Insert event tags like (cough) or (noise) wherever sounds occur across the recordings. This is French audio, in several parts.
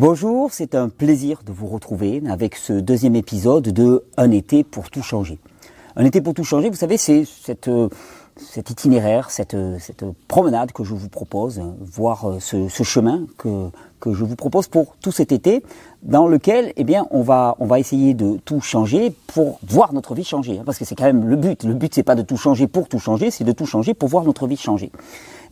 Bonjour, c'est un plaisir de vous retrouver avec ce deuxième épisode de Un été pour tout changer. Un été pour tout changer, vous savez, c'est cette, cet itinéraire, cette, cette, promenade que je vous propose, voir ce, ce, chemin que, je vous propose pour tout cet été, dans lequel, eh bien, on va, on va essayer de tout changer pour voir notre vie changer. Parce que c'est quand même le but. Le but, c'est pas de tout changer pour tout changer, c'est de tout changer pour voir notre vie changer.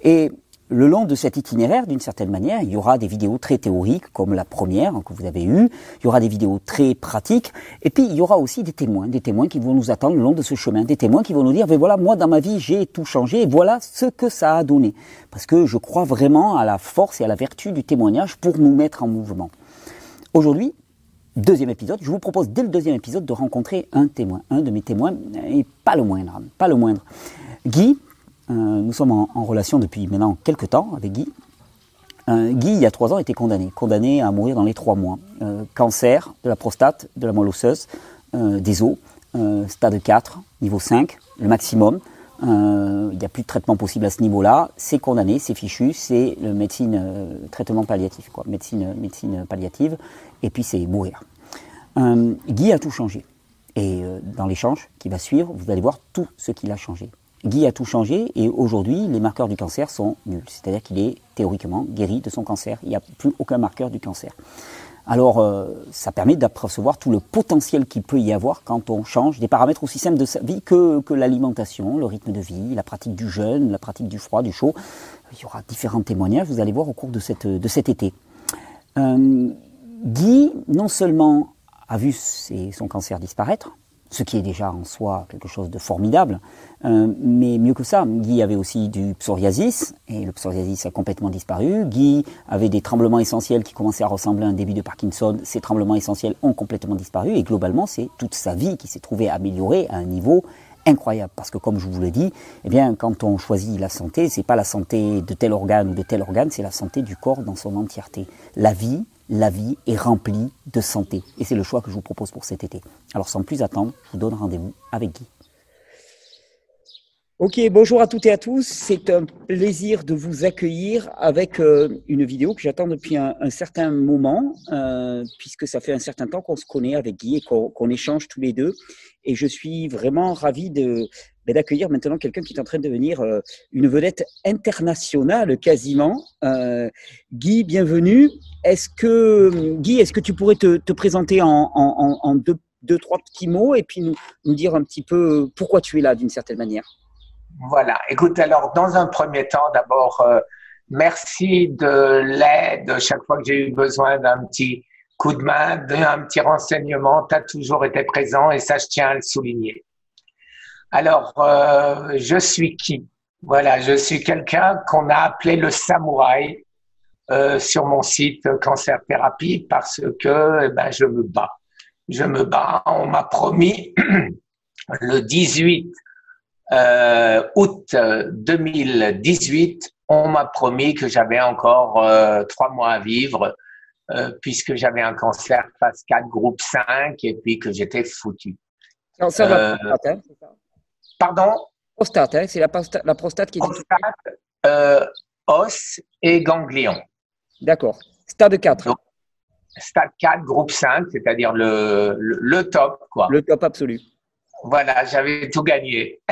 Et le long de cet itinéraire, d'une certaine manière, il y aura des vidéos très théoriques, comme la première que vous avez eue, il y aura des vidéos très pratiques, et puis il y aura aussi des témoins, des témoins qui vont nous attendre le long de ce chemin, des témoins qui vont nous dire, mais voilà, moi dans ma vie, j'ai tout changé, et voilà ce que ça a donné. Parce que je crois vraiment à la force et à la vertu du témoignage pour nous mettre en mouvement. Aujourd'hui, deuxième épisode, je vous propose dès le deuxième épisode de rencontrer un témoin, un de mes témoins, et pas le moindre, pas le moindre. Guy, nous sommes en, relation depuis maintenant quelques temps avec Guy. Euh, Guy, il y a trois ans, était condamné, condamné à mourir dans les trois mois. Euh, cancer de la prostate, de la moelle osseuse, des os, stade 4, niveau 5, le maximum. il n'y a plus de traitement possible à ce niveau-là. C'est condamné, c'est fichu, c'est le médecine traitement palliatif, quoi, médecine, médecine palliative. Et puis c'est mourir. Guy a tout changé. Et dans l'échange qui va suivre, vous allez voir tout ce qu'il a changé. Guy a tout changé et aujourd'hui, les marqueurs du cancer sont nuls. C'est-à-dire qu'il est théoriquement guéri de son cancer. Il n'y a plus aucun marqueur du cancer. Alors, euh, ça permet d'apercevoir tout le potentiel qu'il peut y avoir quand on change des paramètres aussi simples de sa vie que, l'alimentation, le rythme de vie, la pratique du jeûne, la pratique du froid, du chaud. Il y aura différents témoignages, vous allez voir au cours de cet été. Euh, Guy, non seulement a vu son cancer disparaître, ce qui est déjà en soi quelque chose de formidable. Euh, mais mieux que ça, Guy avait aussi du psoriasis, et le psoriasis a complètement disparu. Guy avait des tremblements essentiels qui commençaient à ressembler à un début de Parkinson. Ces tremblements essentiels ont complètement disparu, et globalement, c'est toute sa vie qui s'est trouvée améliorée à un niveau incroyable parce que comme je vous l'ai dit, eh bien quand on choisit la santé, c'est pas la santé de tel organe ou de tel organe, c'est la santé du corps dans son entièreté. La vie, la vie est remplie de santé. Et c'est le choix que je vous propose pour cet été. Alors sans plus attendre, je vous donne rendez-vous avec Guy. Ok, bonjour à toutes et à tous. C'est un plaisir de vous accueillir avec euh, une vidéo que j'attends depuis un, certain moment, euh, puisque ça fait un certain temps qu'on se connaît avec Guy et qu'on échange tous les deux. Et je suis vraiment ravi de, ben, d'accueillir maintenant quelqu'un qui est en train de devenir euh, une vedette internationale quasiment. Guy, bienvenue. Est-ce que Guy, est-ce que tu pourrais te, présenter en, deux, trois petits mots et puis nous dire un petit peu pourquoi tu es là d'une certaine manière? Voilà. Écoute, alors, dans un premier temps, d'abord, euh, merci de l'aide. Chaque fois que j'ai eu besoin d'un petit coup de main, d'un petit renseignement, tu as toujours été présent et ça, je tiens à le souligner. Alors, euh, je suis qui? Voilà, je suis quelqu'un qu'on a appelé le samouraï euh, sur mon site Cancer Thérapie parce que eh ben, je me bats. Je me bats. On m'a promis (clears throat) le 18 euh, août 2018, euh, on m'a promis que j'avais encore euh, trois mois à vivre euh, puisque j'avais un cancer phase 4 groupe 5 et puis que j'étais foutu. Non, ça va, prostate, hein, ça. Pardon? Prostate, hein, c'est la, la, prostate qui est... Prostate, os et ganglion. D'accord. Stade 4. stade 4, groupe 5, c'est-à-dire le, le, le, top. Quoi. Le top absolu. Voilà, j'avais tout gagné. (laughs)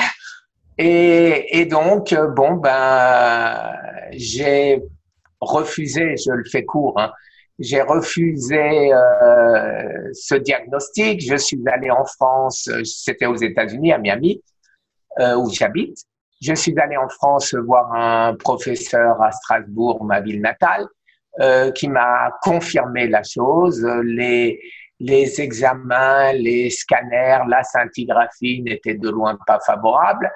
Et, et, donc, euh, bon, ben, j'ai refusé, je le fais court, hein, j'ai refusé euh, ce diagnostic. Je suis allé en France, c'était aux États-Unis, à Miami, euh, où j'habite. Je suis allé en France voir un professeur à Strasbourg, ma ville natale, euh, qui m'a confirmé la chose. Les, les examens, les scanners, la scintigraphie n'étaient de loin pas favorables.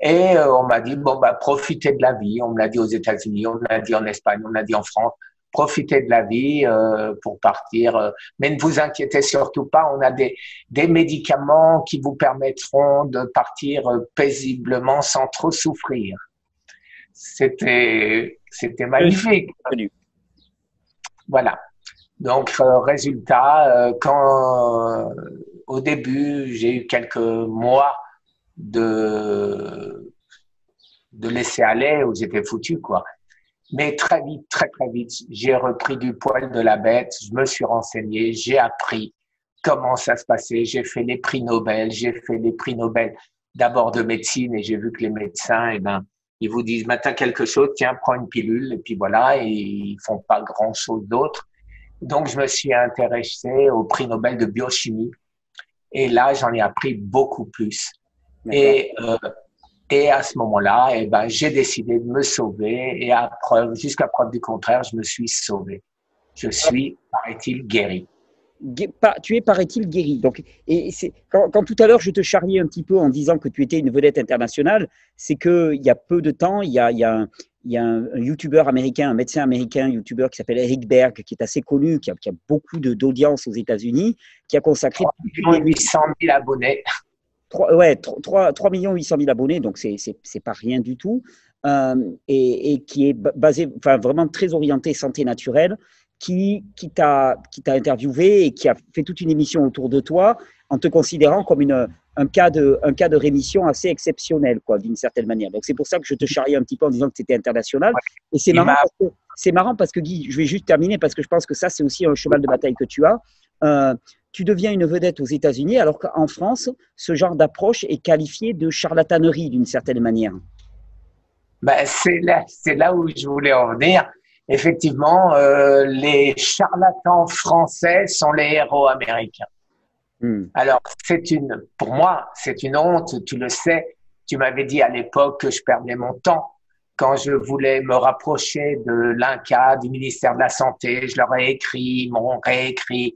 Et euh, on m'a dit, bon, bah, profitez de la vie. On me l'a dit aux États-Unis, on me l'a dit en Espagne, on me l'a dit en France. Profitez de la vie euh, pour partir. Euh, mais ne vous inquiétez surtout pas, on a des, des médicaments qui vous permettront de partir paisiblement sans trop souffrir. C'était, c'était magnifique. Voilà. Donc, résultat, quand au début, j'ai eu quelques mois de, de laisser aller où j'étais foutu, quoi. Mais très vite, très très vite, j'ai repris du poil de la bête, je me suis renseigné, j'ai appris comment ça se passait, j'ai fait les prix Nobel, j'ai fait les prix Nobel d'abord de médecine et j'ai vu que les médecins, eh ben, ils vous disent, maintenant quelque chose, tiens, prends une pilule et puis voilà, et ils font pas grand chose d'autre. Donc, je me suis intéressé au prix Nobel de biochimie et là, j'en ai appris beaucoup plus. Et euh, et à ce moment-là, eh ben, j'ai décidé de me sauver et à preuve, jusqu'à preuve du contraire, je me suis sauvé. Je suis, paraît-il, guéri. Tu es, paraît-il, guéri. Donc, et quand, tout à l'heure je te charriais un petit peu en disant que tu étais une vedette internationale, c'est qu'il y a peu de temps, il y a, il y a un, il y a un, youtubeur américain, un médecin américain, youtubeur qui s'appelle Eric Berg, qui est assez connu, qui a, qui a beaucoup d'audience aux États-Unis, qui a consacré 3 800 000 abonnés. 3, ouais, 3, 3 800 000 abonnés, donc c'est n'est pas rien du tout, euh, et, qui est basé, enfin vraiment très orienté santé naturelle, qui, qui t'a interviewé et qui a fait toute une émission autour de toi en te considérant comme une, un, cas de, un cas de rémission assez exceptionnel, quoi, d'une certaine manière. Donc c'est pour ça que je te charriais un petit peu en disant que c'était international. Et c'est marrant, c'est marrant parce que Guy, je vais juste terminer parce que je pense que ça, c'est aussi un cheval de bataille que tu as. Euh, tu deviens une vedette aux États-Unis, alors qu'en France, ce genre d'approche est qualifié de charlatanerie d'une certaine manière. Ben, c'est là, là où je voulais en venir. Effectivement, euh, les charlatans français sont les héros américains. Hmm. Alors, c'est une, pour moi, c'est une honte, tu le sais. Tu m'avais dit à l'époque que je perdais mon temps quand je voulais me rapprocher de l'INCA, du ministère de la Santé. Je leur ai écrit, ils m'ont réécrit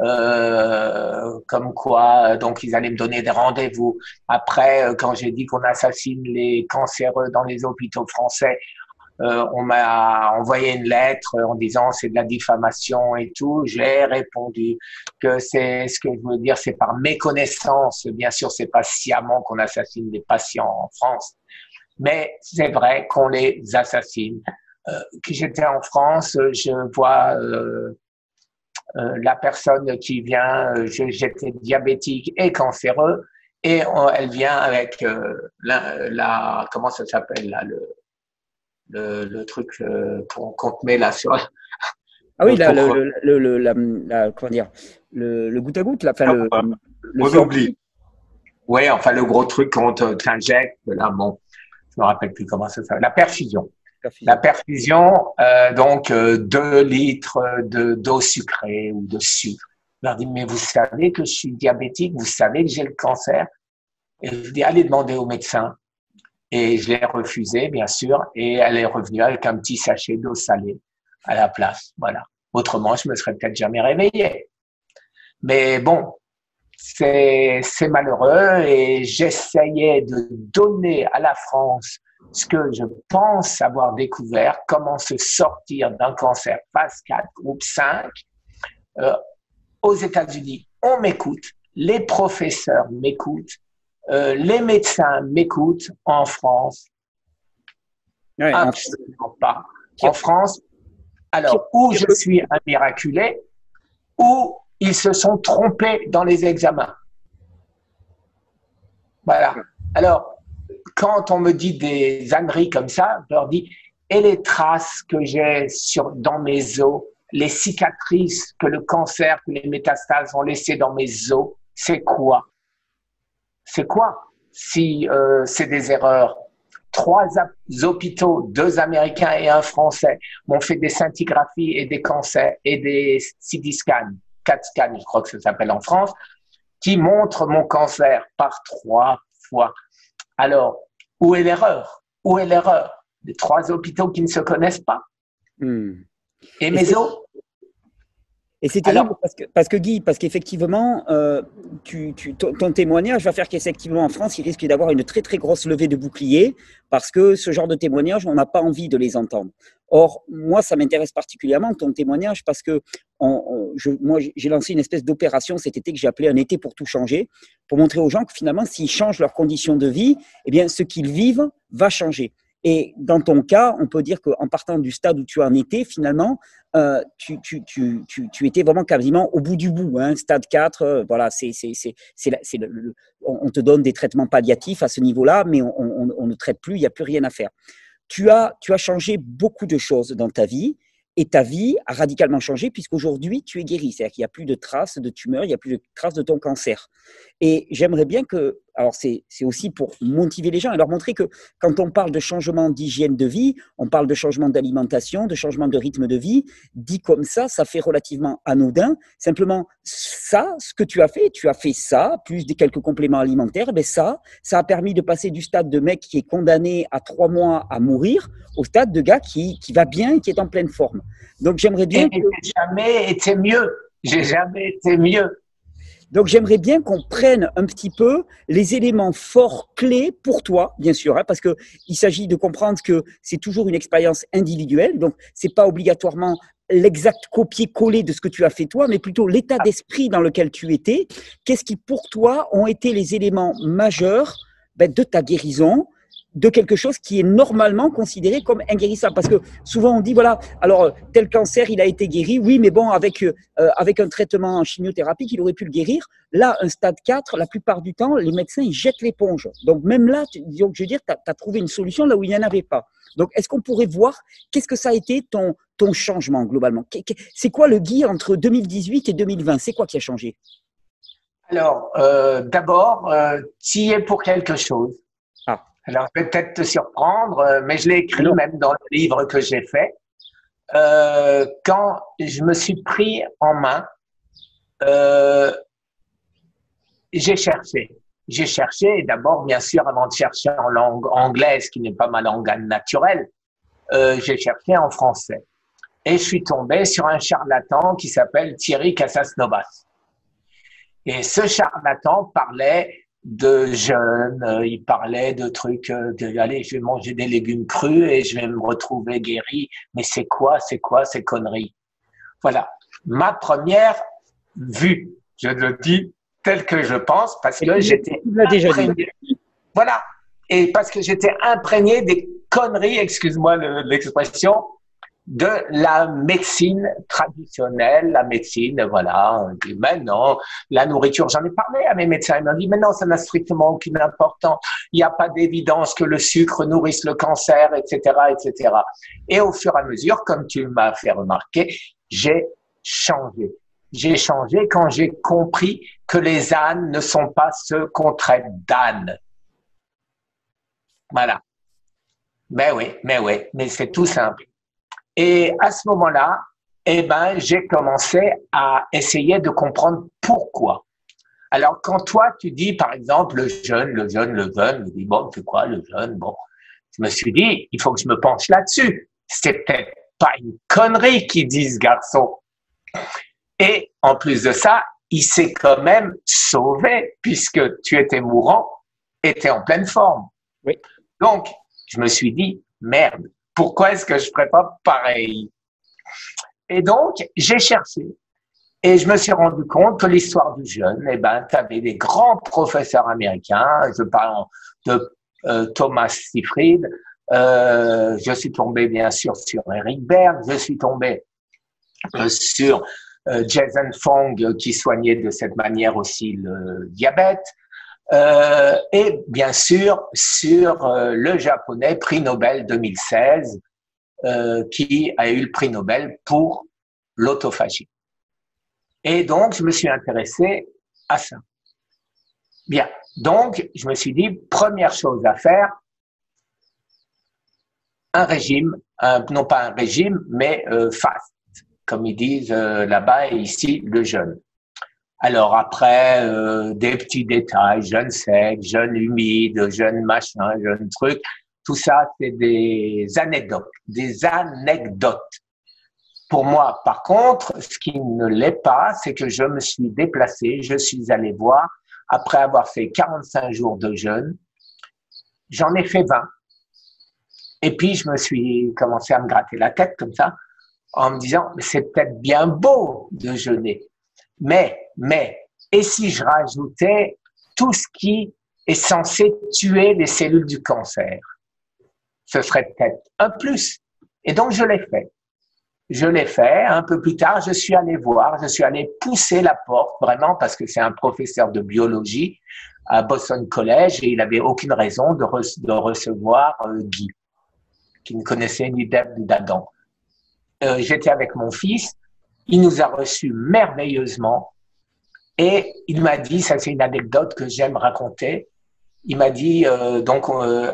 euh, comme quoi, donc ils allaient me donner des rendez-vous. Après, euh, quand j'ai dit qu'on assassine les cancéreux dans les hôpitaux français, euh, on m'a envoyé une lettre en disant c'est de la diffamation et tout. J'ai répondu que c'est ce que je veux dire, c'est par méconnaissance. Bien sûr, c'est pas sciemment qu'on assassine des patients en France, mais c'est vrai qu'on les assassine. Euh, j'étais en France, je vois euh, la personne qui vient, euh, j'étais diabétique et cancéreux, et elle vient avec euh, la, comment ça s'appelle là, le, le, le truc qu'on te met là sur. Ah oui, la, le, le, la, comment dire, le, goutte à goutte, là, enfin, le, le Oui, enfin le gros truc qu'on t'injecte, là, bon, je me rappelle plus comment ça s'appelle, la perfusion. La perfusion, euh, donc euh, 2 litres de d'eau sucrée ou de sucre. Je leur dis, mais vous savez que je suis diabétique, vous savez que j'ai le cancer. Et je dis, allez demander au médecin. Et je l'ai refusé, bien sûr, et elle est revenue avec un petit sachet d'eau salée à la place. Voilà. Autrement, je me serais peut-être jamais réveillé. Mais bon, c'est malheureux et j'essayais de donner à la France ce que je pense avoir découvert, comment se sortir d'un cancer phase 4, groupe 5. Euh, aux États-Unis, on m'écoute, les professeurs m'écoutent, euh, les médecins m'écoutent. En France, absolument pas. En France, alors, où je suis un miraculé, ou ils se sont trompés dans les examens. Voilà. Alors, quand on me dit des âneries comme ça, je leur dis et les traces que j'ai dans mes os, les cicatrices que le cancer, que les métastases ont laissées dans mes os, c'est quoi? C'est quoi si euh, c'est des erreurs? Trois hôpitaux, deux Américains et un Français, m'ont fait des scintigraphies et des cancers et des CT scans, 4 scans, je crois que ça s'appelle en France, qui montrent mon cancer par trois fois. Alors, où est l'erreur? Où est l'erreur? Les trois hôpitaux qui ne se connaissent pas. Hmm. Et mes os et c'est terrible parce que, parce que, Guy, parce qu'effectivement, euh, tu, ton, témoignage va faire qu'effectivement en France, il risque d'avoir une très très grosse levée de boucliers parce que ce genre de témoignage, on n'a pas envie de les entendre. Or, moi, ça m'intéresse particulièrement ton témoignage parce que je, moi, j'ai lancé une espèce d'opération cet été que j'ai appelé un été pour tout changer, pour montrer aux gens que finalement, s'ils changent leurs conditions de vie, eh bien, ce qu'ils vivent va changer. Et dans ton cas, on peut dire qu'en partant du stade où tu en étais, finalement, euh, tu, étais vraiment quasiment au bout du bout. Hein, stade 4, euh, voilà, on te donne des traitements palliatifs à ce niveau-là, mais on, ne traite plus, il n'y a plus rien à faire. tu as, tu as changé beaucoup de choses dans ta vie et ta vie a radicalement changé puisqu'aujourd'hui, tu es guéri. C'est-à-dire qu'il n'y a plus de traces de tumeur, il n'y a plus de traces de ton cancer. Et j'aimerais bien que, alors c'est aussi pour motiver les gens et leur montrer que quand on parle de changement d'hygiène de vie, on parle de changement d'alimentation, de changement de rythme de vie, dit comme ça, ça fait relativement anodin. Simplement, ça, ce que tu as fait, tu as fait ça, plus des quelques compléments alimentaires, mais ben ça, ça a permis de passer du stade de mec qui est condamné à trois mois à mourir au stade de gars qui, qui va bien et qui est en pleine forme. Donc j'aimerais bien. J'ai jamais été mieux. J'ai jamais été mieux. Donc j'aimerais bien qu'on prenne un petit peu les éléments forts clés pour toi, bien sûr, hein, parce que il s'agit de comprendre que c'est toujours une expérience individuelle, donc c'est pas obligatoirement l'exact copier-coller de ce que tu as fait toi, mais plutôt l'état d'esprit dans lequel tu étais. Qu'est-ce qui pour toi ont été les éléments majeurs ben, de ta guérison de quelque chose qui est normalement considéré comme inguérissable. Parce que souvent on dit, voilà, alors tel cancer, il a été guéri, oui, mais bon, avec, euh, avec un traitement en chimiothérapie, il aurait pu le guérir. Là, un stade 4, la plupart du temps, les médecins, ils jettent l'éponge. Donc même là, donc, je veux dire, tu as, trouvé une solution là où il n'y en avait pas. Donc est-ce qu'on pourrait voir qu'est-ce que ça a été ton, ton changement globalement? C'est quoi le guide entre 2018 et 2020 C'est quoi qui a changé? Alors, euh, d'abord, euh, tu pour quelque chose. Alors, peut-être te surprendre, euh, mais je l'ai écrit même dans le livre que j'ai fait. Euh, quand je me suis pris en main, euh, j'ai cherché. J'ai cherché, d'abord, bien sûr, avant de chercher en langue anglaise, qui n'est pas ma langue naturelle, euh, j'ai cherché en français. Et je suis tombé sur un charlatan qui s'appelle Thierry Casasnovas. Et ce charlatan parlait de jeunes, euh, il parlait de trucs, euh, de, allez, je vais manger des légumes crus et je vais me retrouver guéri. Mais c'est quoi, c'est quoi ces conneries? Voilà, ma première vue, je le dis tel que je pense, parce que j'étais. Voilà, et parce que j'étais imprégné des conneries, excuse-moi l'expression, de la médecine traditionnelle, la médecine, voilà. maintenant, la nourriture, j'en ai parlé à mes médecins, ils m'ont dit, mais non, ça n'a strictement aucune importance. Il n'y a pas d'évidence que le sucre nourrisse le cancer, etc., etc. Et au fur et à mesure, comme tu m'as fait remarquer, j'ai changé. J'ai changé quand j'ai compris que les ânes ne sont pas ceux qu'on traite d'ânes. Voilà. Mais oui, mais oui, mais c'est tout simple. Et à ce moment-là, eh ben, j'ai commencé à essayer de comprendre pourquoi. Alors, quand toi, tu dis, par exemple, le jeune, le jeune, le jeune, je dis, bon, c'est quoi le jeune? Bon, je me suis dit, il faut que je me penche là-dessus. C'est peut-être pas une connerie qu'ils disent, garçon. Et en plus de ça, il s'est quand même sauvé puisque tu étais mourant, étais en pleine forme. Oui. Donc, je me suis dit, merde, pourquoi est-ce que je ferais pas pareil? Et donc, j'ai cherché. Et je me suis rendu compte que l'histoire du jeune, eh ben, tu avais des grands professeurs américains, je parle de euh, Thomas Seyfried, euh, je suis tombé bien sûr sur Eric Berg, je suis tombé euh, sur Jason Fong qui soignait de cette manière aussi le diabète, euh, et bien sûr sur euh, le japonais prix Nobel 2016 euh, qui a eu le prix Nobel pour l'autophagie. Et donc je me suis intéressé à ça. Bien, donc je me suis dit première chose à faire, un régime, non pas un régime, mais fast, comme ils disent là-bas et ici le jeûne. Alors après, euh, des petits détails, jeune sec, jeune humide, jeune machin, jeune truc, tout ça, c'est des anecdotes, des anecdotes. Pour moi, par contre, ce qui ne l'est pas, c'est que je me suis déplacé, je suis allé voir, après avoir fait 45 jours de jeûne, j'en ai fait 20. Et puis, je me suis commencé à me gratter la tête comme ça, en me disant, c'est peut-être bien beau de jeûner. Mais, mais, et si je rajoutais tout ce qui est censé tuer les cellules du cancer Ce serait peut-être un plus. Et donc, je l'ai fait. Je l'ai fait. Un peu plus tard, je suis allé voir, je suis allé pousser la porte, vraiment, parce que c'est un professeur de biologie à Boston College et il avait aucune raison de, recevoir euh, Guy qui ne connaissait ni d'Ève ni d'Adam. Euh, J'étais avec mon fils, il nous a reçus merveilleusement et il m'a dit, ça c'est une anecdote que j'aime raconter, il m'a dit, euh, donc on,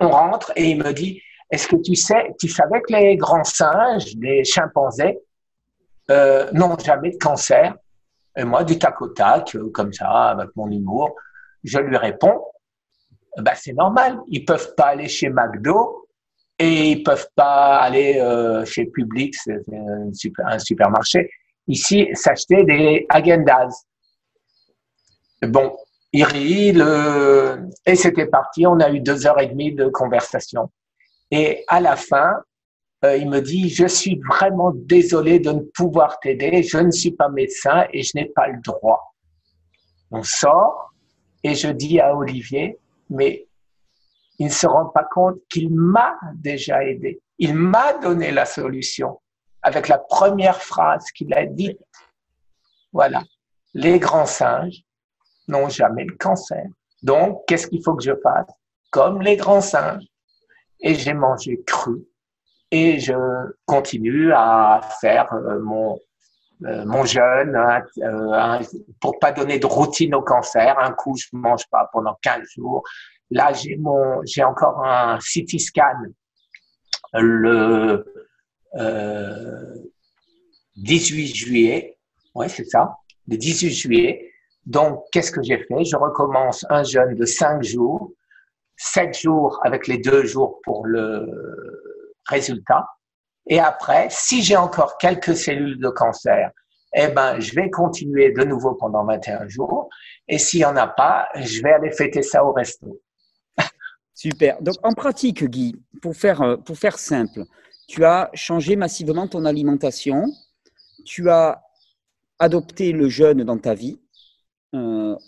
on rentre et il me dit, est-ce que tu sais, tu savais que les grands singes, les chimpanzés, euh, n'ont jamais de cancer? Et moi, du tac au tac, euh, comme ça, avec mon humour, je lui réponds, bah, c'est normal. Ils peuvent pas aller chez McDo et ils peuvent pas aller euh, chez Publix, un, un supermarché, ici, s'acheter des agendas. Bon, il rit, le... et c'était parti. On a eu deux heures et demie de conversation. Et à la fin, euh, il me dit, je suis vraiment désolé de ne pouvoir t'aider, je ne suis pas médecin et je n'ai pas le droit. On sort et je dis à Olivier, mais il ne se rend pas compte qu'il m'a déjà aidé. Il m'a donné la solution avec la première phrase qu'il a dite. Voilà, les grands singes n'ont jamais le cancer. Donc, qu'est-ce qu'il faut que je fasse? Comme les grands singes. Et j'ai mangé cru. Et je continue à faire euh, mon, euh, mon jeûne hein, euh, pour pas donner de routine au cancer. Un coup, je mange pas pendant 15 jours. Là, j'ai mon, j'ai encore un CT scan le euh, 18 juillet. Ouais, c'est ça, le 18 juillet. Donc, qu'est-ce que j'ai fait? Je recommence un jeûne de 5 jours, 7 jours avec les deux jours pour le résultat. Et après, si j'ai encore quelques cellules de cancer, eh ben, je vais continuer de nouveau pendant 21 jours. Et s'il n'y en a pas, je vais aller fêter ça au resto. (laughs) Super. Donc, en pratique, Guy, pour faire, euh, pour faire simple, tu as changé massivement ton alimentation, tu as adopté le jeûne dans ta vie,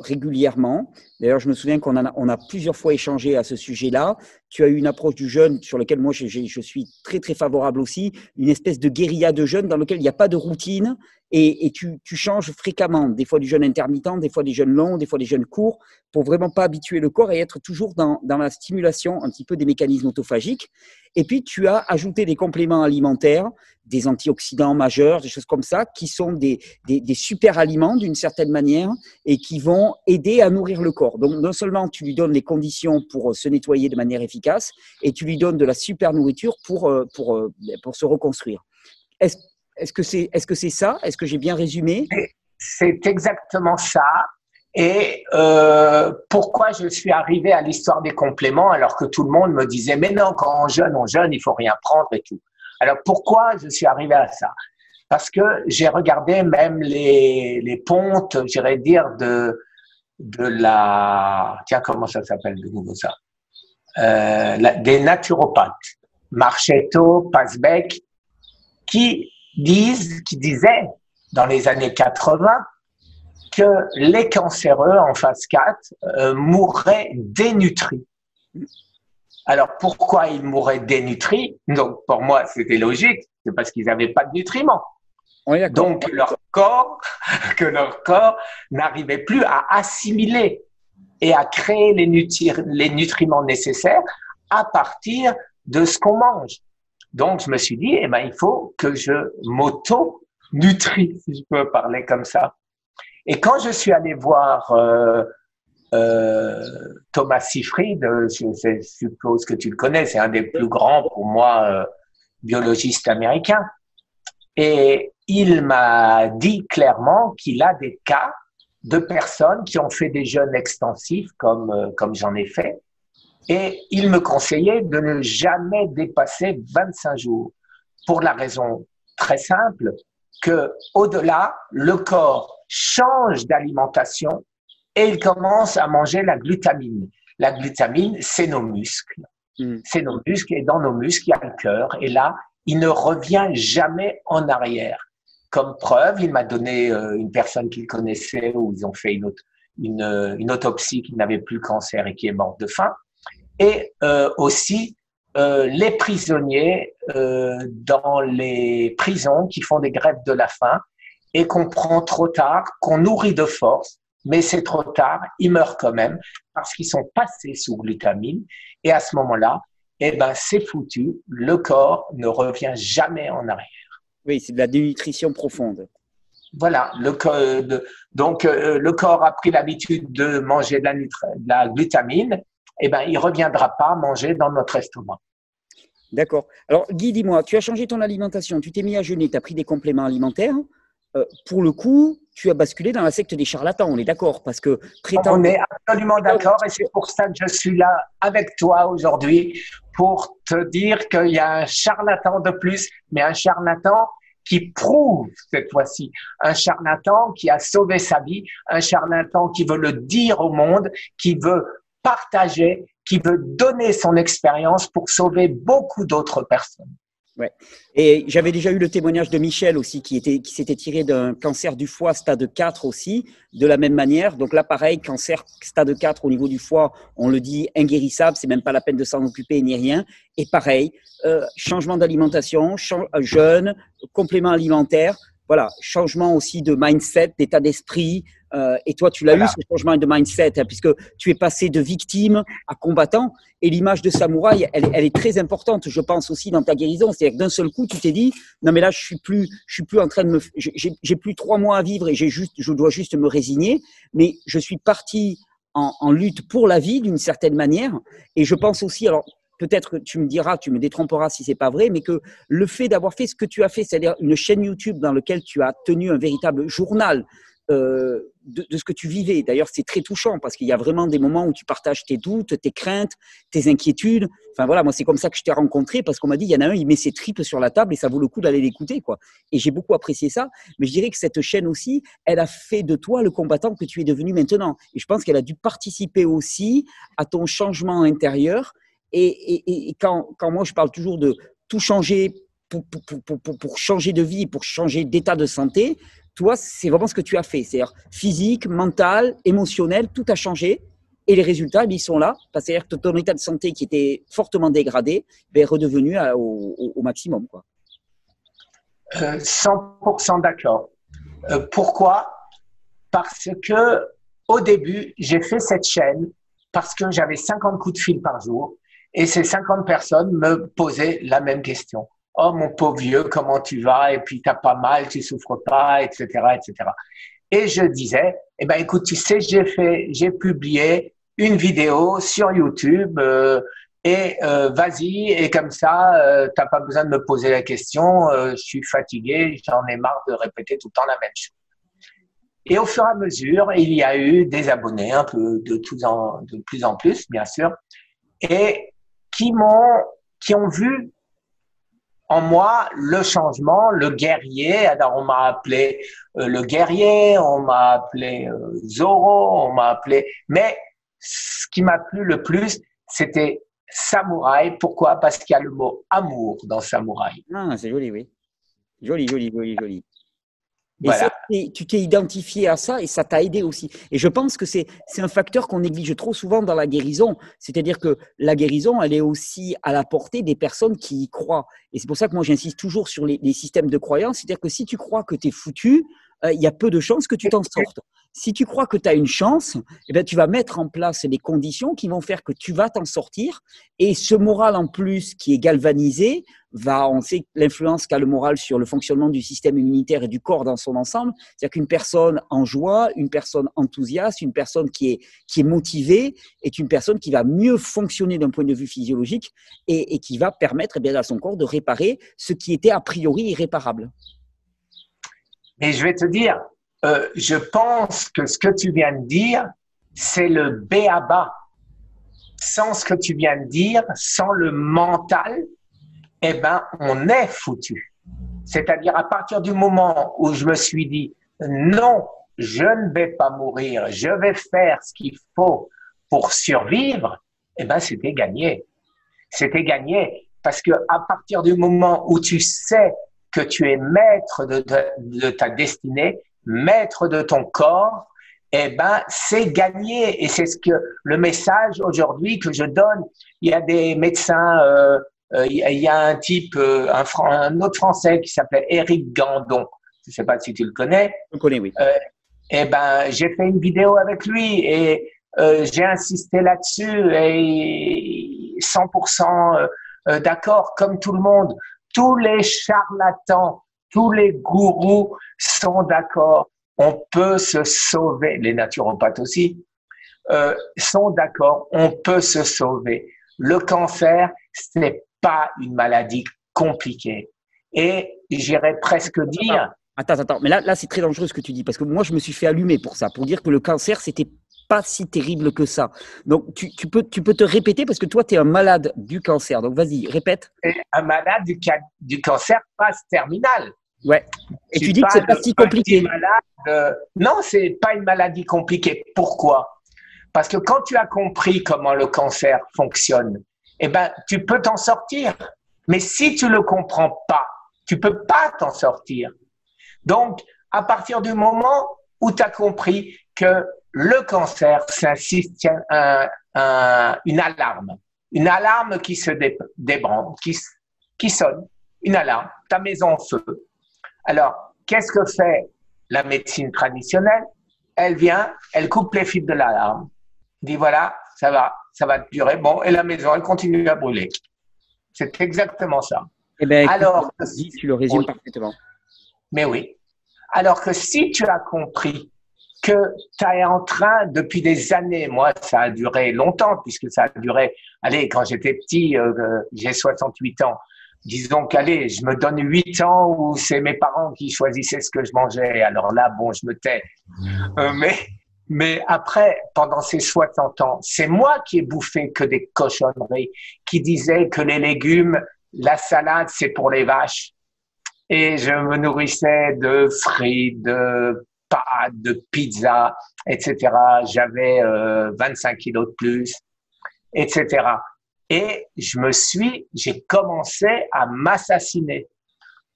régulièrement. D'ailleurs, je me souviens qu'on a, plusieurs fois échangé à ce sujet-là. Tu as eu une approche du jeûne sur laquelle moi je, suis très très favorable aussi, une espèce de guérilla de jeûne dans lequel il n'y a pas de routine et, tu, changes fréquemment, des fois du jeûne intermittent, des fois des jeûnes longs, des fois des jeûnes courts, pour vraiment pas habituer le corps et être toujours dans, dans la stimulation un petit peu des mécanismes autophagiques. Et puis tu as ajouté des compléments alimentaires, des antioxydants majeurs, des choses comme ça, qui sont des, des, des super aliments d'une certaine manière et qui vont aider à nourrir le corps. Donc non seulement tu lui donnes les conditions pour se nettoyer de manière efficace, et tu lui donnes de la super nourriture pour, euh, pour, euh, pour se reconstruire. Est-ce est-ce que c'est est -ce c'est ça? Est-ce que j'ai bien résumé? C'est exactement ça. Et euh, pourquoi je suis arrivé à l'histoire des compléments alors que tout le monde me disait mais non quand on jeûne on jeûne il faut rien prendre et tout. Alors pourquoi je suis arrivé à ça? Parce que j'ai regardé même les, les pontes, j'irais dire de de la tiens comment ça s'appelle de nouveau ça? Euh, des naturopathes Marchetto, Pasbeck qui disent, qui disaient dans les années 80 que les cancéreux en phase 4 euh, mourraient dénutris. Alors pourquoi ils mourraient dénutris? Donc pour moi c'était logique, c'est parce qu'ils n'avaient pas de nutriments. Donc leur corps, (laughs) que leur corps n'arrivait plus à assimiler et à créer les, les nutriments nécessaires à partir de ce qu'on mange. Donc, je me suis dit, eh ben, il faut que je m'auto-nutris, si je peux parler comme ça. Et quand je suis allé voir euh, euh, Thomas Seyfried, je, suppose que tu le connais, c'est un des plus grands pour moi euh, biologistes américains, et il m'a dit clairement qu'il a des cas de personnes qui ont fait des jeûnes extensifs, comme, euh, comme j'en ai fait, et il me conseillait de ne jamais dépasser 25 jours pour la raison très simple que au-delà, le corps change d'alimentation et il commence à manger la glutamine. La glutamine, c'est nos muscles. Mm. C'est nos muscles et dans nos muscles, il y a le cœur. Et là, il ne revient jamais en arrière. Comme preuve, il m'a donné euh, une personne qu'il connaissait où ils ont fait une, une autopsie qui n'avait plus cancer et qui est morte de faim et euh, aussi euh, les prisonniers euh, dans les prisons qui font des grèves de la faim et qu'on prend trop tard, qu'on nourrit de force, mais c'est trop tard, ils meurent quand même parce qu'ils sont passés sous glutamine et à ce moment-là, eh ben c'est foutu. Le corps ne revient jamais en arrière. Oui, c'est de la dénutrition profonde. Voilà, le, donc euh, le corps a pris l'habitude de manger de la, de la glutamine, eh ben il reviendra pas manger dans notre estomac. D'accord. Alors Guy, dis-moi, tu as changé ton alimentation, tu t'es mis à jeûner, tu as pris des compléments alimentaires. Euh, pour le coup, tu as basculé dans la secte des charlatans, on est d'accord parce que On est absolument d'accord et c'est pour ça que je suis là avec toi aujourd'hui pour te dire qu'il y a un charlatan de plus, mais un charlatan qui prouve cette fois-ci, un charlatan qui a sauvé sa vie, un charlatan qui veut le dire au monde, qui veut partager, qui veut donner son expérience pour sauver beaucoup d'autres personnes. Ouais. Et j'avais déjà eu le témoignage de Michel aussi, qui, était, qui s'était tiré d'un cancer du foie stade 4 aussi, de la même manière. Donc là, pareil, cancer stade 4 au niveau du foie, on le dit inguérissable, c'est même pas la peine de s'en occuper ni rien. Et pareil, euh, changement d'alimentation, jeûne, complément alimentaire, voilà, changement aussi de mindset, d'état d'esprit. Euh, et toi, tu l'as eu, ce changement de mindset, hein, puisque tu es passé de victime à combattant. Et l'image de samouraï, elle, elle, est très importante, je pense aussi dans ta guérison. C'est-à-dire que d'un seul coup, tu t'es dit, non mais là, je suis plus, je suis plus en train de me, j'ai plus trois mois à vivre et j'ai juste, je dois juste me résigner. Mais je suis parti en, en lutte pour la vie d'une certaine manière. Et je pense aussi, alors peut-être que tu me diras, tu me détromperas si c'est pas vrai, mais que le fait d'avoir fait ce que tu as fait, c'est-à-dire une chaîne YouTube dans laquelle tu as tenu un véritable journal euh, de, ce que tu vivais. D'ailleurs, c'est très touchant parce qu'il y a vraiment des moments où tu partages tes doutes, tes craintes, tes inquiétudes. Enfin voilà, moi c'est comme ça que je t'ai rencontré parce qu'on m'a dit il y en a un, il met ses tripes sur la table et ça vaut le coup d'aller l'écouter quoi. Et j'ai beaucoup apprécié ça. Mais je dirais que cette chaîne aussi, elle a fait de toi le combattant que tu es devenu maintenant. Et je pense qu'elle a dû participer aussi à ton changement intérieur et, quand, moi, je parle toujours de tout changer pour, pour, changer de vie, pour changer d'état de santé, toi, c'est vraiment ce que tu as fait. C'est-à-dire physique, mental, émotionnel, tout a changé. Et les résultats, ils sont là. C'est-à-dire que ton état de santé qui était fortement dégradé ben, est redevenu au, maximum. Quoi. 100% euh, d'accord. Euh, pourquoi? Parce que au début, j'ai fait cette chaîne parce que j'avais 50 coups de fil par jour et ces 50 personnes me posaient la même question. Oh, mon pauvre vieux, comment tu vas? Et puis, t'as pas mal, tu souffres pas, etc., etc. Et je disais, eh ben, écoute, tu sais, j'ai fait, j'ai publié une vidéo sur YouTube, euh, et euh, vas-y, et comme ça, euh, t'as pas besoin de me poser la question, euh, je suis fatigué, j'en ai marre de répéter tout le temps la même chose. Et au fur et à mesure, il y a eu des abonnés, un peu de, tout en, de plus en plus, bien sûr. Et qui m'ont, qui ont vu en moi le changement, le guerrier. Alors on m'a appelé euh, le guerrier, on m'a appelé euh, Zoro, on m'a appelé. Mais ce qui m'a plu le plus, c'était samouraï. Pourquoi? Parce qu'il y a le mot amour dans samouraï. Ah, c'est joli, oui. Joli, joli, joli, joli. Et tu t'es identifié à ça et ça t'a aidé aussi. Et je pense que c'est un facteur qu'on néglige trop souvent dans la guérison. C'est-à-dire que la guérison, elle est aussi à la portée des personnes qui y croient. Et c'est pour ça que moi, j'insiste toujours sur les, les systèmes de croyance. C'est-à-dire que si tu crois que tu es foutu, euh, il y a peu de chances que tu t'en sortes. Si tu crois que tu as une chance, eh bien, tu vas mettre en place les conditions qui vont faire que tu vas t'en sortir. Et ce moral en plus qui est galvanisé, va, on sait l'influence qu'a le moral sur le fonctionnement du système immunitaire et du corps dans son ensemble. C'est-à-dire qu'une personne en joie, une personne enthousiaste, une personne qui est, qui est motivée est une personne qui va mieux fonctionner d'un point de vue physiologique et, qui va permettre eh bien, à son corps de réparer ce qui était a priori irréparable. Mais je vais te dire, euh, je pense que ce que tu viens de dire, c'est le B à bas. Sans ce que tu viens de dire, sans le mental, eh ben, on est foutu. C'est-à-dire à partir du moment où je me suis dit, non, je ne vais pas mourir, je vais faire ce qu'il faut pour survivre, eh ben, c'était gagné. C'était gagné parce que à partir du moment où tu sais que tu es maître de, ta destinée, maître de ton corps, eh ben, c'est gagné. Et c'est ce que le message aujourd'hui que je donne. Il y a des médecins, euh, euh, il y a un type, euh, un, un, autre Français qui s'appelle Eric Gandon. Je ne sais pas si tu le connais. Je connais, oui. eh ben, j'ai fait une vidéo avec lui et j'ai insisté là-dessus et 100% euh, d'accord, comme tout le monde. Tous les charlatans, tous les gourous sont d'accord. On peut se sauver, les naturopathes aussi, euh, sont d'accord, on peut se sauver. Le cancer, ce n'est pas une maladie compliquée. Et j'irais presque dire. Attends, attends, mais là, là c'est très dangereux ce que tu dis, parce que moi, je me suis fait allumer pour ça, pour dire que le cancer, c'était pas si terrible que ça. Donc, tu, tu, peux, tu peux te répéter parce que toi, tu es un malade du cancer. Donc, vas-y, répète. Un malade du, du cancer passe terminal. Ouais. Et tu dis que c'est pas si compliqué. Malade, non, c'est pas une maladie compliquée. Pourquoi? Parce que quand tu as compris comment le cancer fonctionne, eh ben, tu peux t'en sortir. Mais si tu le comprends pas, tu peux pas t'en sortir. Donc, à partir du moment où tu as compris que le cancer, c'est un, un, une alarme, une alarme qui se débranche, qui, qui sonne, une alarme, ta maison en feu. Alors, qu'est-ce que fait la médecine traditionnelle? Elle vient, elle coupe les fils de l'alarme, dit voilà, ça va, ça va durer, bon, et la maison, elle continue à brûler. C'est exactement ça. Eh bien, Alors, tu le résumes parfaitement. Mais oui. Alors que si tu as compris que tu es en train, depuis des années, moi, ça a duré longtemps, puisque ça a duré, allez, quand j'étais petit, euh, j'ai 68 ans, disons qu'allez, je me donne 8 ans où c'est mes parents qui choisissaient ce que je mangeais. Alors là, bon, je me tais. Euh, mais, mais après, pendant ces 60 ans, c'est moi qui ai bouffé que des cochonneries, qui disaient que les légumes, la salade, c'est pour les vaches. Et je me nourrissais de frites, de pâtes, de pizza, etc. J'avais 25 euh, kilos de plus, etc. Et je me suis, j'ai commencé à m'assassiner.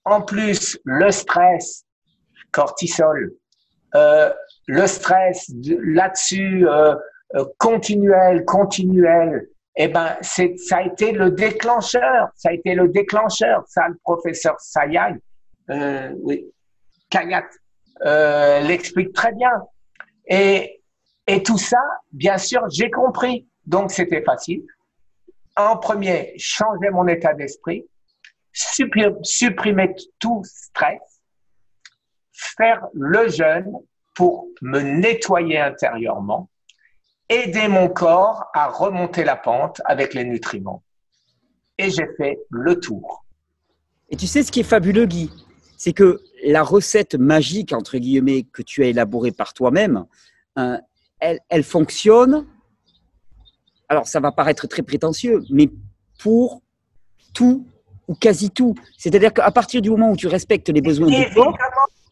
En plus, le stress, cortisol, euh, le stress là-dessus, euh, continuel, continuel, eh ben, ça a été le déclencheur. Ça a été le déclencheur. Ça, le professeur Sayag, oui, Kayat, euh, l'explique très bien. Et, et tout ça, bien sûr, j'ai compris. Donc, c'était facile. En premier, changer mon état d'esprit, supprimer tout stress, faire le jeûne pour me nettoyer intérieurement, aider mon corps à remonter la pente avec les nutriments. Et j'ai fait le tour. Et tu sais ce qui est fabuleux, Guy? C'est que la recette magique, entre guillemets, que tu as élaborée par toi-même, euh, elle, elle fonctionne. Alors, ça va paraître très prétentieux, mais pour tout ou quasi tout. C'est-à-dire qu'à partir du moment où tu respectes les besoins du corps,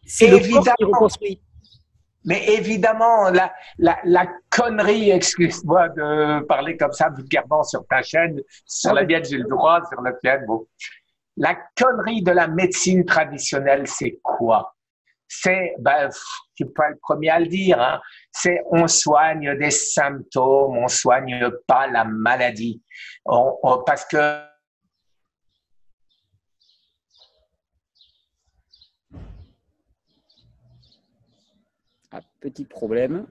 c'est le corps qui reconstruit. Mais évidemment, la, la, la connerie, excuse-moi de parler comme ça vulgairement sur ta chaîne, sur la mienne j'ai le droit, sur la tienne, bon. La connerie de la médecine traditionnelle, c'est quoi? C'est, ben, je suis pas le premier à le dire, hein, c'est on soigne des symptômes, on soigne pas la maladie. parce que petit problème.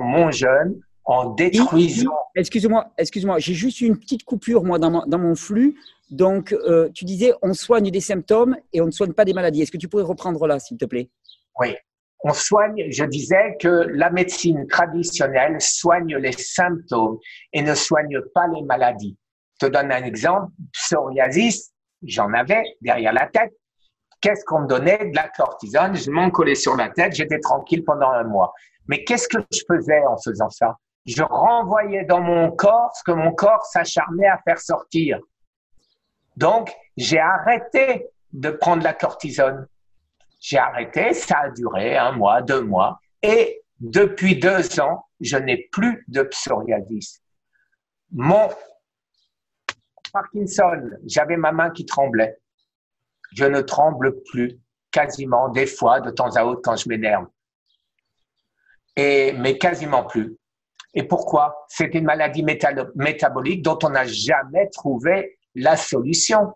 Mon jeune en détruisant. Excuse-moi, excuse-moi, j'ai juste une petite coupure moi dans, mon, flux. Donc, euh, tu disais, on soigne des symptômes et on ne soigne pas des maladies. Est-ce que tu pourrais reprendre là, s'il te plaît? Oui on soigne, je disais que la médecine traditionnelle soigne les symptômes et ne soigne pas les maladies. Je te donne un exemple, psoriasis, j'en avais derrière la tête. Qu'est-ce qu'on me donnait De la cortisone, je m'en collais sur la tête, j'étais tranquille pendant un mois. Mais qu'est-ce que je faisais en faisant ça? Je renvoyais dans mon corps ce que mon corps s'acharnait à faire sortir. Donc, j'ai arrêté de prendre la cortisone. J'ai arrêté, ça a duré un mois, deux mois, et depuis deux ans, je n'ai plus de psoriasis. Mon Parkinson, j'avais ma main qui tremblait. Je ne tremble plus, quasiment, des fois, de temps à autre, quand je m'énerve. Et, mais quasiment plus. Et pourquoi? C'est une maladie métabolique dont on n'a jamais trouvé la solution,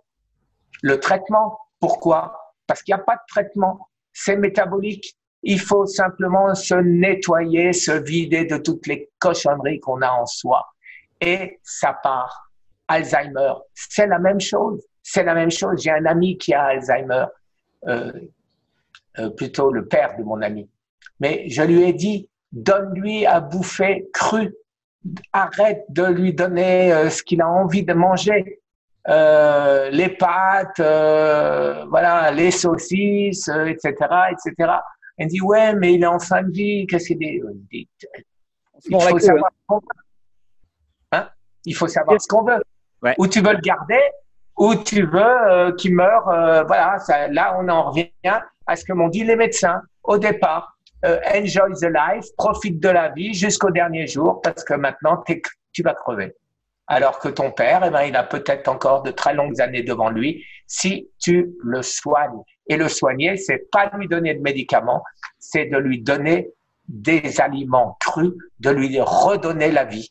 le traitement. Pourquoi? Parce qu'il n'y a pas de traitement. C'est métabolique. Il faut simplement se nettoyer, se vider de toutes les cochonneries qu'on a en soi. Et ça part. Alzheimer, c'est la même chose. C'est la même chose. J'ai un ami qui a Alzheimer, euh, euh, plutôt le père de mon ami. Mais je lui ai dit, donne-lui à bouffer cru. Arrête de lui donner euh, ce qu'il a envie de manger. Les pâtes, voilà, les saucisses, etc., etc. Elle dit ouais, mais il est en fin de vie. Qu'est-ce qu'il dit? Il faut savoir ce qu'on veut. Hein? Il faut savoir ce qu'on veut. Ou tu veux le garder, ou tu veux qu'il meure. voilà, ça, là on en revient à ce que m'ont dit les médecins au départ. Euh, enjoy the life, profite de la vie jusqu'au dernier jour parce que maintenant tu vas crever. Alors que ton père, eh ben, il a peut-être encore de très longues années devant lui si tu le soignes. Et le soigner, c'est pas lui donner de médicaments, c'est de lui donner des aliments crus, de lui redonner la vie.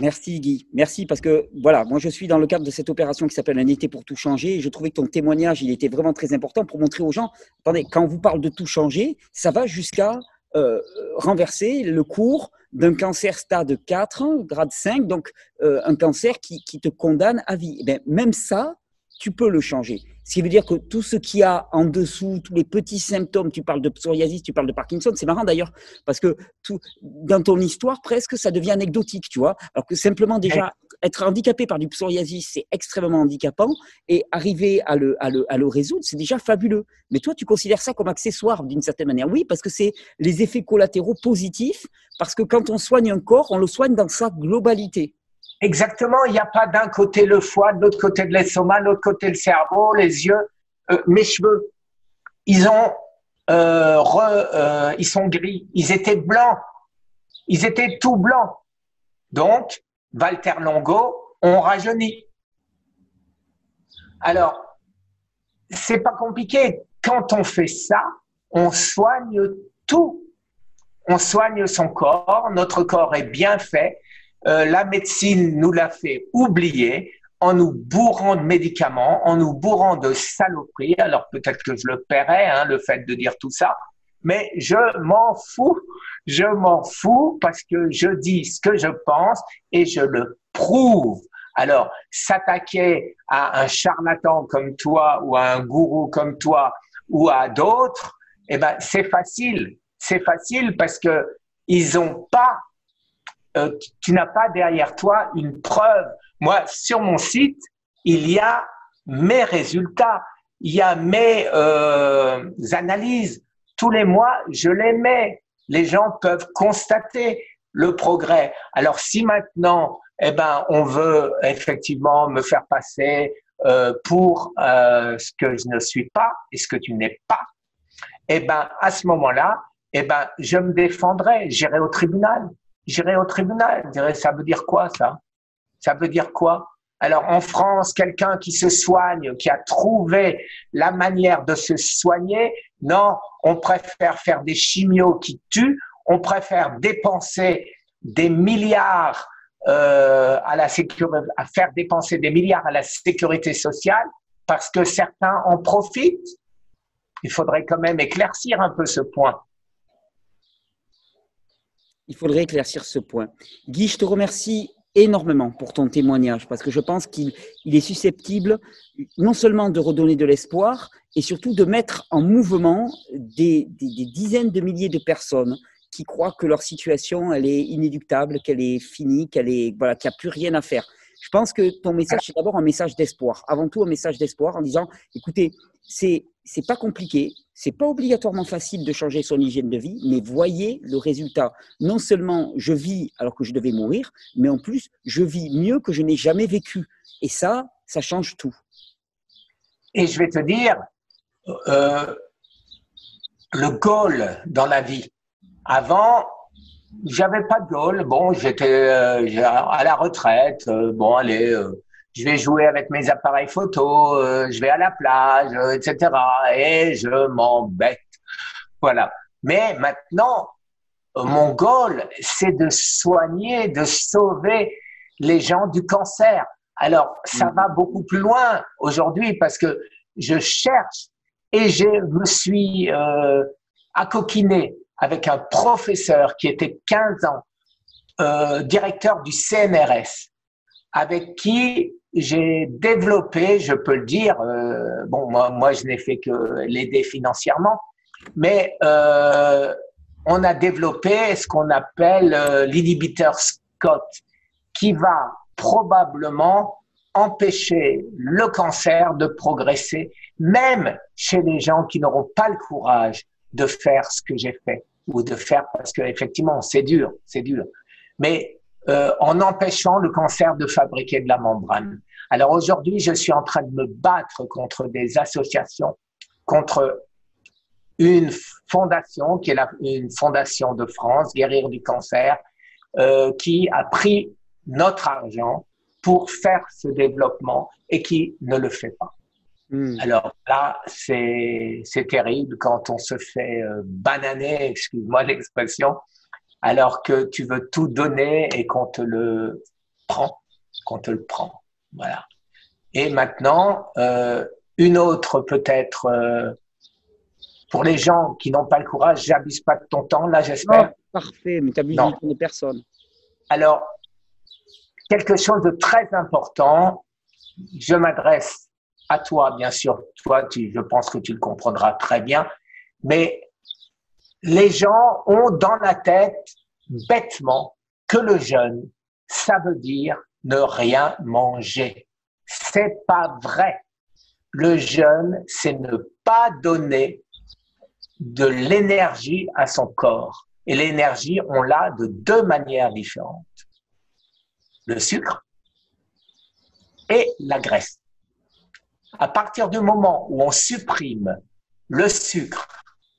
Merci Guy, merci parce que voilà, moi je suis dans le cadre de cette opération qui s'appelle Un été pour tout changer et je trouvais que ton témoignage, il était vraiment très important pour montrer aux gens, attendez, quand on vous parle de tout changer, ça va jusqu'à euh, renverser le cours d'un cancer stade 4, grade 5, donc euh, un cancer qui, te condamne à vie. Eh même ça, tu peux le changer. Ce qui veut dire que tout ce qu'il y a en dessous, tous les petits symptômes, tu parles de psoriasis, tu parles de Parkinson, c'est marrant d'ailleurs, parce que tout, dans ton histoire, presque, ça devient anecdotique, tu vois. Alors que simplement déjà, être handicapé par du psoriasis, c'est extrêmement handicapant, et arriver à le, à le, à le résoudre, c'est déjà fabuleux. Mais toi, tu considères ça comme accessoire d'une certaine manière. Oui, parce que c'est les effets collatéraux positifs, parce que quand on soigne un corps, on le soigne dans sa globalité. Exactement, il n'y a pas d'un côté le foie, de l'autre côté de l'estomac, de l'autre côté le cerveau, les yeux. Euh, mes cheveux, ils ont, euh, euh, ils sont gris, ils étaient blancs, ils étaient tout blancs. Donc, Walter Longo, on rajeunit. Alors, c'est pas compliqué. Quand on fait ça, on soigne tout. On soigne son corps, notre corps est bien fait, euh, la médecine nous l'a fait oublier en nous bourrant de médicaments, en nous bourrant de saloperies. Alors peut-être que je le paierai, hein, le fait de dire tout ça, mais je m'en fous. Je m'en fous parce que je dis ce que je pense et je le prouve. Alors, s'attaquer à un charlatan comme toi ou à un gourou comme toi ou à d'autres, eh ben, c'est facile. C'est facile parce que ils ont pas euh, tu n'as pas derrière toi une preuve. Moi, sur mon site, il y a mes résultats, il y a mes euh, analyses. Tous les mois, je les mets. Les gens peuvent constater le progrès. Alors, si maintenant, eh ben, on veut effectivement me faire passer euh, pour ce que je ne suis pas et ce que tu n'es pas, eh ben, à ce moment-là, eh ben, je me défendrai, j'irai au tribunal j'irai au tribunal. Je dirais, ça veut dire quoi ça? Ça veut dire quoi? Alors en France, quelqu'un qui se soigne, qui a trouvé la manière de se soigner, non, on préfère faire des chimios qui tuent, on préfère dépenser des milliards euh, à la sécurité, à faire dépenser des milliards à la sécurité sociale parce que certains en profitent. Il faudrait quand même éclaircir un peu ce point il faudrait éclaircir ce point. Guy, je te remercie énormément pour ton témoignage parce que je pense qu'il est susceptible non seulement de redonner de l'espoir et surtout de mettre en mouvement des, dizaines de milliers de personnes qui croient que leur situation elle est inéductable, qu'elle est finie, qu'elle est voilà, qu'il n'y a plus rien à faire. Je pense que ton message c'est d'abord un message d'espoir, avant tout un message d'espoir en disant écoutez, c'est c'est pas compliqué, c'est pas obligatoirement facile de changer son hygiène de vie, mais voyez le résultat. Non seulement je vis alors que je devais mourir, mais en plus je vis mieux que je n'ai jamais vécu. Et ça, ça change tout. Et je vais te dire, euh, le goal dans la vie. Avant, j'avais pas de goal. Bon, j'étais euh, à la retraite. Euh, bon, allez, je vais jouer avec mes appareils photo, euh, je vais à la plage, euh, etc. Et je m'embête. Voilà. Mais maintenant, mon goal, c'est de soigner, de sauver les gens du cancer. Alors, ça va beaucoup plus loin aujourd'hui parce que je cherche et je me suis euh, accoquiné avec un professeur qui était 15 ans, euh, directeur du CNRS, avec qui j'ai développé, je peux le dire, euh, bon, moi, moi je n'ai fait que l'aider financièrement, mais euh, on a développé ce qu'on appelle euh, l'inhibiteur Scott, qui va probablement empêcher le cancer de progresser, même chez les gens qui n'auront pas le courage de faire ce que j'ai fait ou de faire parce que effectivement c'est dur, c'est dur. Mais euh, en empêchant le cancer de fabriquer de la membrane. Alors aujourd'hui, je suis en train de me battre contre des associations, contre une fondation qui est la, une fondation de France, Guérir du cancer, euh, qui a pris notre argent pour faire ce développement et qui ne le fait pas. Hmm. Alors là, c'est terrible quand on se fait euh, bananer, excuse-moi l'expression, alors que tu veux tout donner et qu'on te le prend, qu'on te le prend. Voilà. Et maintenant, euh, une autre peut-être euh, pour les gens qui n'ont pas le courage, j'abuse pas de ton temps là, j'espère. Parfait, mais tu abuses de personne. Alors, quelque chose de très important, je m'adresse à toi, bien sûr. Toi, tu, je pense que tu le comprendras très bien, mais les gens ont dans la tête bêtement que le jeûne, ça veut dire ne rien manger. C'est pas vrai. Le jeûne, c'est ne pas donner de l'énergie à son corps. Et l'énergie, on l'a de deux manières différentes. Le sucre et la graisse. À partir du moment où on supprime le sucre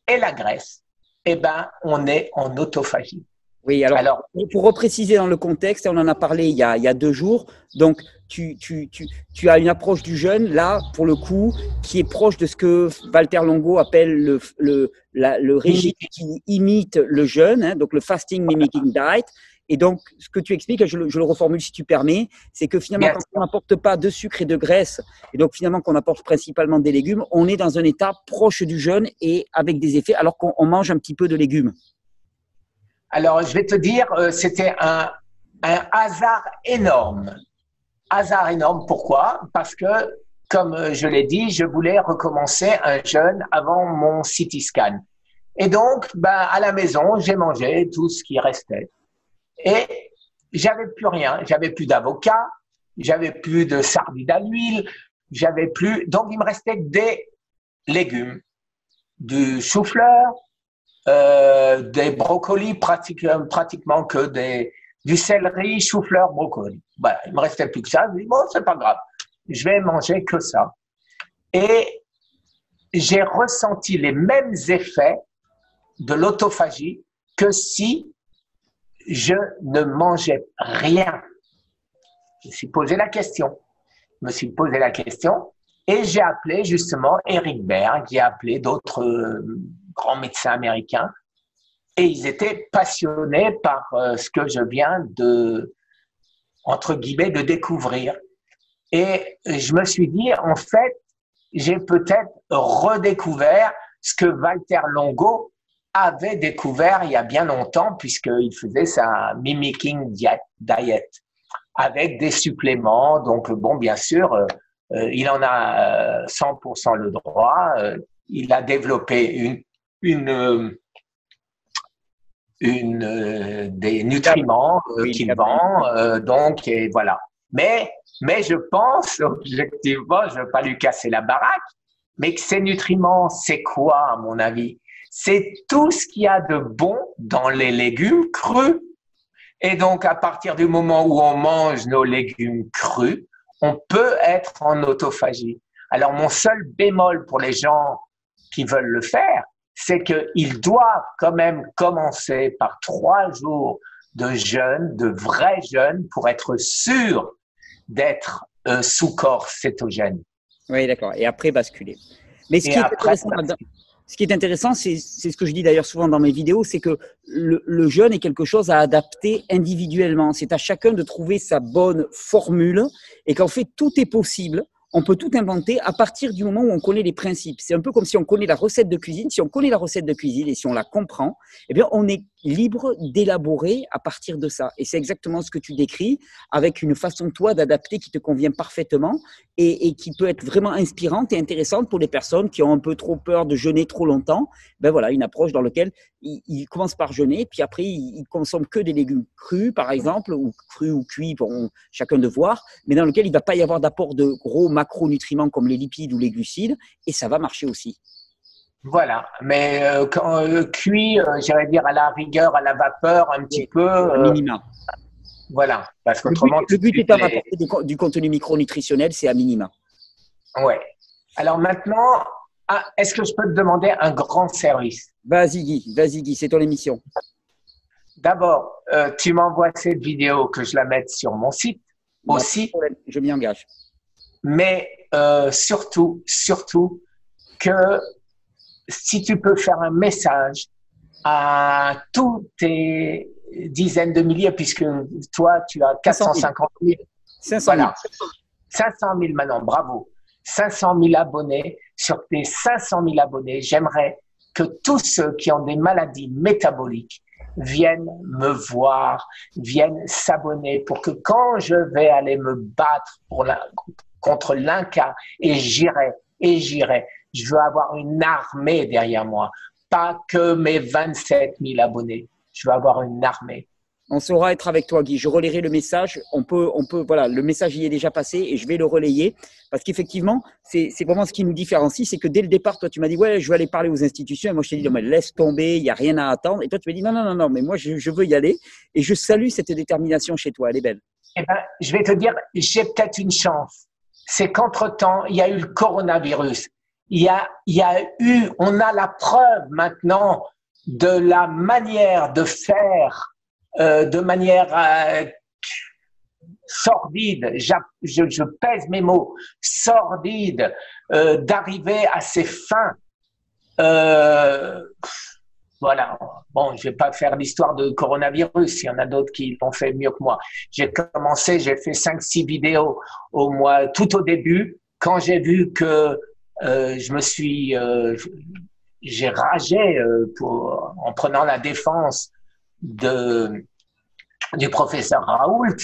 et la graisse, eh ben, on est en autophagie. Oui, alors, pour repréciser dans le contexte, on en a parlé il y a, il y a deux jours, donc tu, tu, tu, tu, as une approche du jeûne, là, pour le coup, qui est proche de ce que Walter Longo appelle le, le, le régime qui imite le jeûne, hein, donc le fasting mimicking diet. Et donc, ce que tu expliques, je le, je le reformule si tu permets, c'est que finalement, quand on n'apporte pas de sucre et de graisse, et donc finalement qu'on apporte principalement des légumes, on est dans un état proche du jeûne et avec des effets, alors qu'on mange un petit peu de légumes. Alors, je vais te dire, euh, c'était un, un hasard énorme. Hasard énorme, pourquoi? Parce que, comme euh, je l'ai dit, je voulais recommencer un jeûne avant mon CT scan. Et donc, ben, à la maison, j'ai mangé tout ce qui restait. Et j'avais plus rien. J'avais plus d'avocat, j'avais plus de sardines à l'huile, j'avais plus. Donc, il me restait des légumes, du chou-fleur, euh, des brocolis pratiquement que des, du céleri, chou-fleur, brocoli. Voilà, il me restait plus que ça. Je dis, bon, c'est pas grave. Je vais manger que ça. Et j'ai ressenti les mêmes effets de l'autophagie que si je ne mangeais rien. Je me suis posé la question. Je me suis posé la question et j'ai appelé justement Eric Berg, j'ai appelé d'autres euh, grands médecins américains et ils étaient passionnés par euh, ce que je viens de, entre guillemets, de découvrir. Et je me suis dit, en fait, j'ai peut-être redécouvert ce que Walter Longo avait découvert il y a bien longtemps, puisqu'il faisait sa mimicking diet avec des suppléments. Donc, bon, bien sûr, euh, euh, il en a 100% le droit. il a développé une, une une, euh, des nutriments euh, qu'il vend. Euh, donc, et voilà. Mais, mais je pense, (laughs) objectivement, je ne veux pas lui casser la baraque, mais que ces nutriments, c'est quoi, à mon avis? C'est tout ce qu'il y a de bon dans les légumes crus. Et donc, à partir du moment où on mange nos légumes crus, on peut être en autophagie. Alors, mon seul bémol pour les gens qui veulent le faire, c'est qu'ils doivent quand même commencer par trois jours de jeûne, de vrai jeûne, pour être sûr d'être euh, sous corps cétogène. Oui, d'accord. Et après basculer. Mais ce qui est intéressant ce qui est intéressant, c'est ce que je dis d'ailleurs souvent dans mes vidéos, c'est que le, le, jeûne est quelque chose à adapter individuellement. C'est à chacun de trouver sa bonne formule et qu'en fait, tout est possible on peut tout inventer à partir du moment où on connaît les principes. C'est un peu comme si on connaît la recette de cuisine. Si on connaît la recette de cuisine et si on la comprend, eh bien, on est libre d'élaborer à partir de ça. Et c'est exactement ce que tu décris, avec une façon, toi, d'adapter qui te convient parfaitement et, qui peut être vraiment inspirante et intéressante pour les personnes qui ont un peu trop peur de jeûner trop longtemps. Ben voilà, une approche dans laquelle ils, commencent par jeûner, puis après, ils, ils, consomment que des légumes crus, par exemple, ou crus ou cuits, pour chacun de voir, mais dans lequel il ne va pas y avoir d'apport de gros macronutriments comme les lipides ou les glucides, et ça va marcher aussi. Voilà, mais euh, quand euh, cuit, euh, j'irais dire à la rigueur, à la vapeur, un petit peu. minima. Voilà, parce qu'autrement. Le but, est pas d'apporter du, contenu micronutritionnel, c'est à minima. Ouais. Alors maintenant, ah, est-ce que je peux te demander un grand service? Vas-y Guy, vas-y Guy, c'est ton émission. D'abord, tu m'envoies cette vidéo que je la mette sur mon site aussi. Je m'y engage. Mais surtout, surtout que si tu peux faire un message à tous tes dizaines de milliers, puisque toi, tu as 450 000. 500 000. 500 000 maintenant, bravo. 500 000 abonnés. Sur tes 500 000 abonnés, j'aimerais que tous ceux qui ont des maladies métaboliques viennent me voir, viennent s'abonner pour que quand je vais aller me battre pour la, contre l'Inca, et j'irai, et j'irai, je veux avoir une armée derrière moi, pas que mes 27 000 abonnés. Je veux avoir une armée. On saura être avec toi, Guy. Je relayerai le message. On peut, on peut, voilà, le message y est déjà passé et je vais le relayer parce qu'effectivement, c'est vraiment ce qui nous différencie, c'est que dès le départ, toi, tu m'as dit ouais, je vais aller parler aux institutions et moi je t'ai dit non mais laisse tomber, il y a rien à attendre. Et toi, tu m'as dit non non non non, mais moi je, je, veux y aller et je salue cette détermination chez toi. Elle est belle. Eh ben, je vais te dire, j'ai peut-être une chance. C'est qu'entre temps, il y a eu le coronavirus il y a, il y a eu, on a la preuve maintenant de la manière de faire euh, de manière euh, sordide, je, je, pèse mes mots, sordide, euh, d'arriver à ses fins. Euh, voilà. Bon, je vais pas faire l'histoire de coronavirus. Il y en a d'autres qui l'ont fait mieux que moi. J'ai commencé, j'ai fait cinq, six vidéos au mois, tout au début, quand j'ai vu que euh, je me suis, euh, j'ai ragé euh, pour, en prenant la défense de, du professeur Raoult,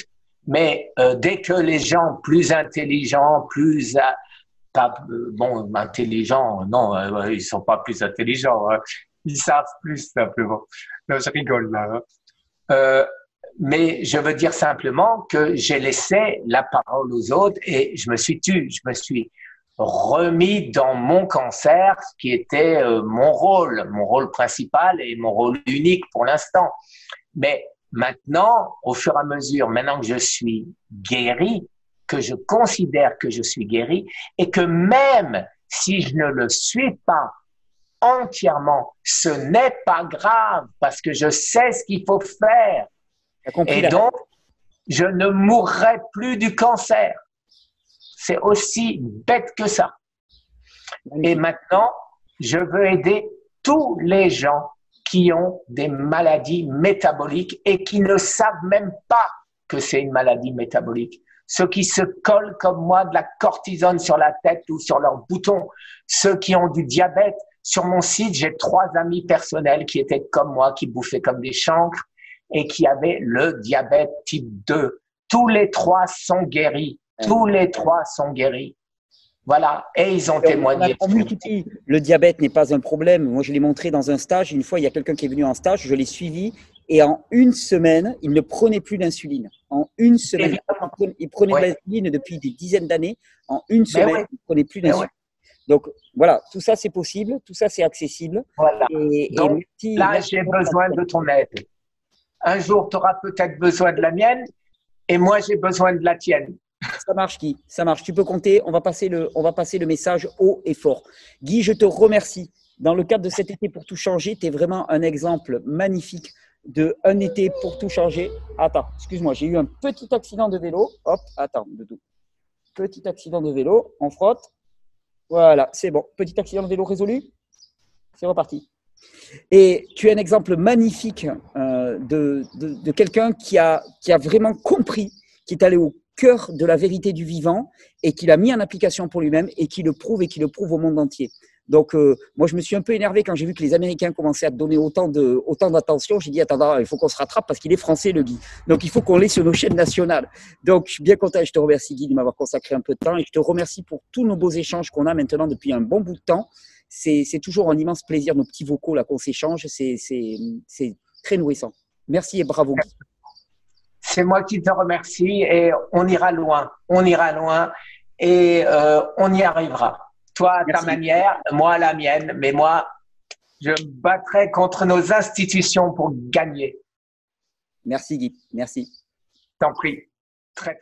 mais dès que les gens plus intelligents, plus pas bon intelligents, non, ils sont pas plus intelligents, hein. ils savent plus simplement. Non, je rigole là. Hein. mais je veux dire simplement que j'ai laissé la parole aux autres et je me suis tu, je me suis remis dans mon cancer, ce qui était euh, mon rôle, mon rôle principal et mon rôle unique pour l'instant. Mais maintenant, au fur et à mesure, maintenant que je suis guéri, que je considère que je suis guéri, et que même si je ne le suis pas entièrement, ce n'est pas grave parce que je sais ce qu'il faut faire. Et donc, je ne mourrai plus du cancer. C'est aussi bête que ça. Et maintenant, je veux aider tous les gens qui ont des maladies métaboliques et qui ne savent même pas que c'est une maladie métabolique. Ceux qui se collent comme moi de la cortisone sur la tête ou sur leurs boutons, ceux qui ont du diabète. Sur mon site, j'ai trois amis personnels qui étaient comme moi, qui bouffaient comme des chancres et qui avaient le diabète type 2. Tous les trois sont guéris. Tous les trois sont guéris. Voilà, et ils ont témoigné. Le diabète n'est pas un problème. Moi, je l'ai montré dans un stage. Une fois, il y a quelqu'un qui est venu en stage, je l'ai suivi, et en une semaine, il ne prenait plus d'insuline. En une semaine, il prenait de l'insuline depuis des dizaines d'années. En une semaine, il ne prenait plus d'insuline. Donc voilà, tout ça c'est possible, tout ça c'est accessible. Voilà. Donc, là, j'ai besoin de ton aide. Un jour, tu auras peut-être besoin de la mienne, et moi, j'ai besoin de la tienne. Ça marche, Guy. Ça marche. Tu peux compter. On va passer le, on va passer le message haut et fort. Guy, je te remercie. Dans le cadre de cet été pour tout changer, tu es vraiment un exemple magnifique de un été pour tout changer. Attends, excuse-moi, j'ai eu un petit accident de vélo. Hop, attends, de tout. Petit accident de vélo. On frotte. Voilà, c'est bon. Petit accident de vélo résolu c'est reparti. Et tu es un exemple magnifique euh, de, de, quelqu'un qui a, qui a vraiment compris, qui est allé au cœur de la vérité du vivant et qui l'a mis en application pour lui-même et qui le prouve et qui le prouve au monde entier. Donc, euh, moi, je me suis un peu énervé quand j'ai vu que les Américains commençaient à donner autant de autant d'attention. J'ai dit, attends, il faut qu'on se rattrape parce qu'il est français, le Guy. Donc, il faut qu'on l'ait sur nos chaînes nationales. Donc, je suis bien content. Je te remercie, Guy, de m'avoir consacré un peu de temps et je te remercie pour tous nos beaux échanges qu'on a maintenant depuis un bon bout de temps. C'est toujours un immense plaisir, nos petits vocaux là qu'on s'échange. C'est très nourrissant. Merci et bravo. C'est moi qui te remercie et on ira loin. On ira loin et euh, on y arrivera. Toi à ta manière, moi à la mienne, mais moi, je me battrai contre nos institutions pour gagner. Merci Guy, merci. T'en prie. Très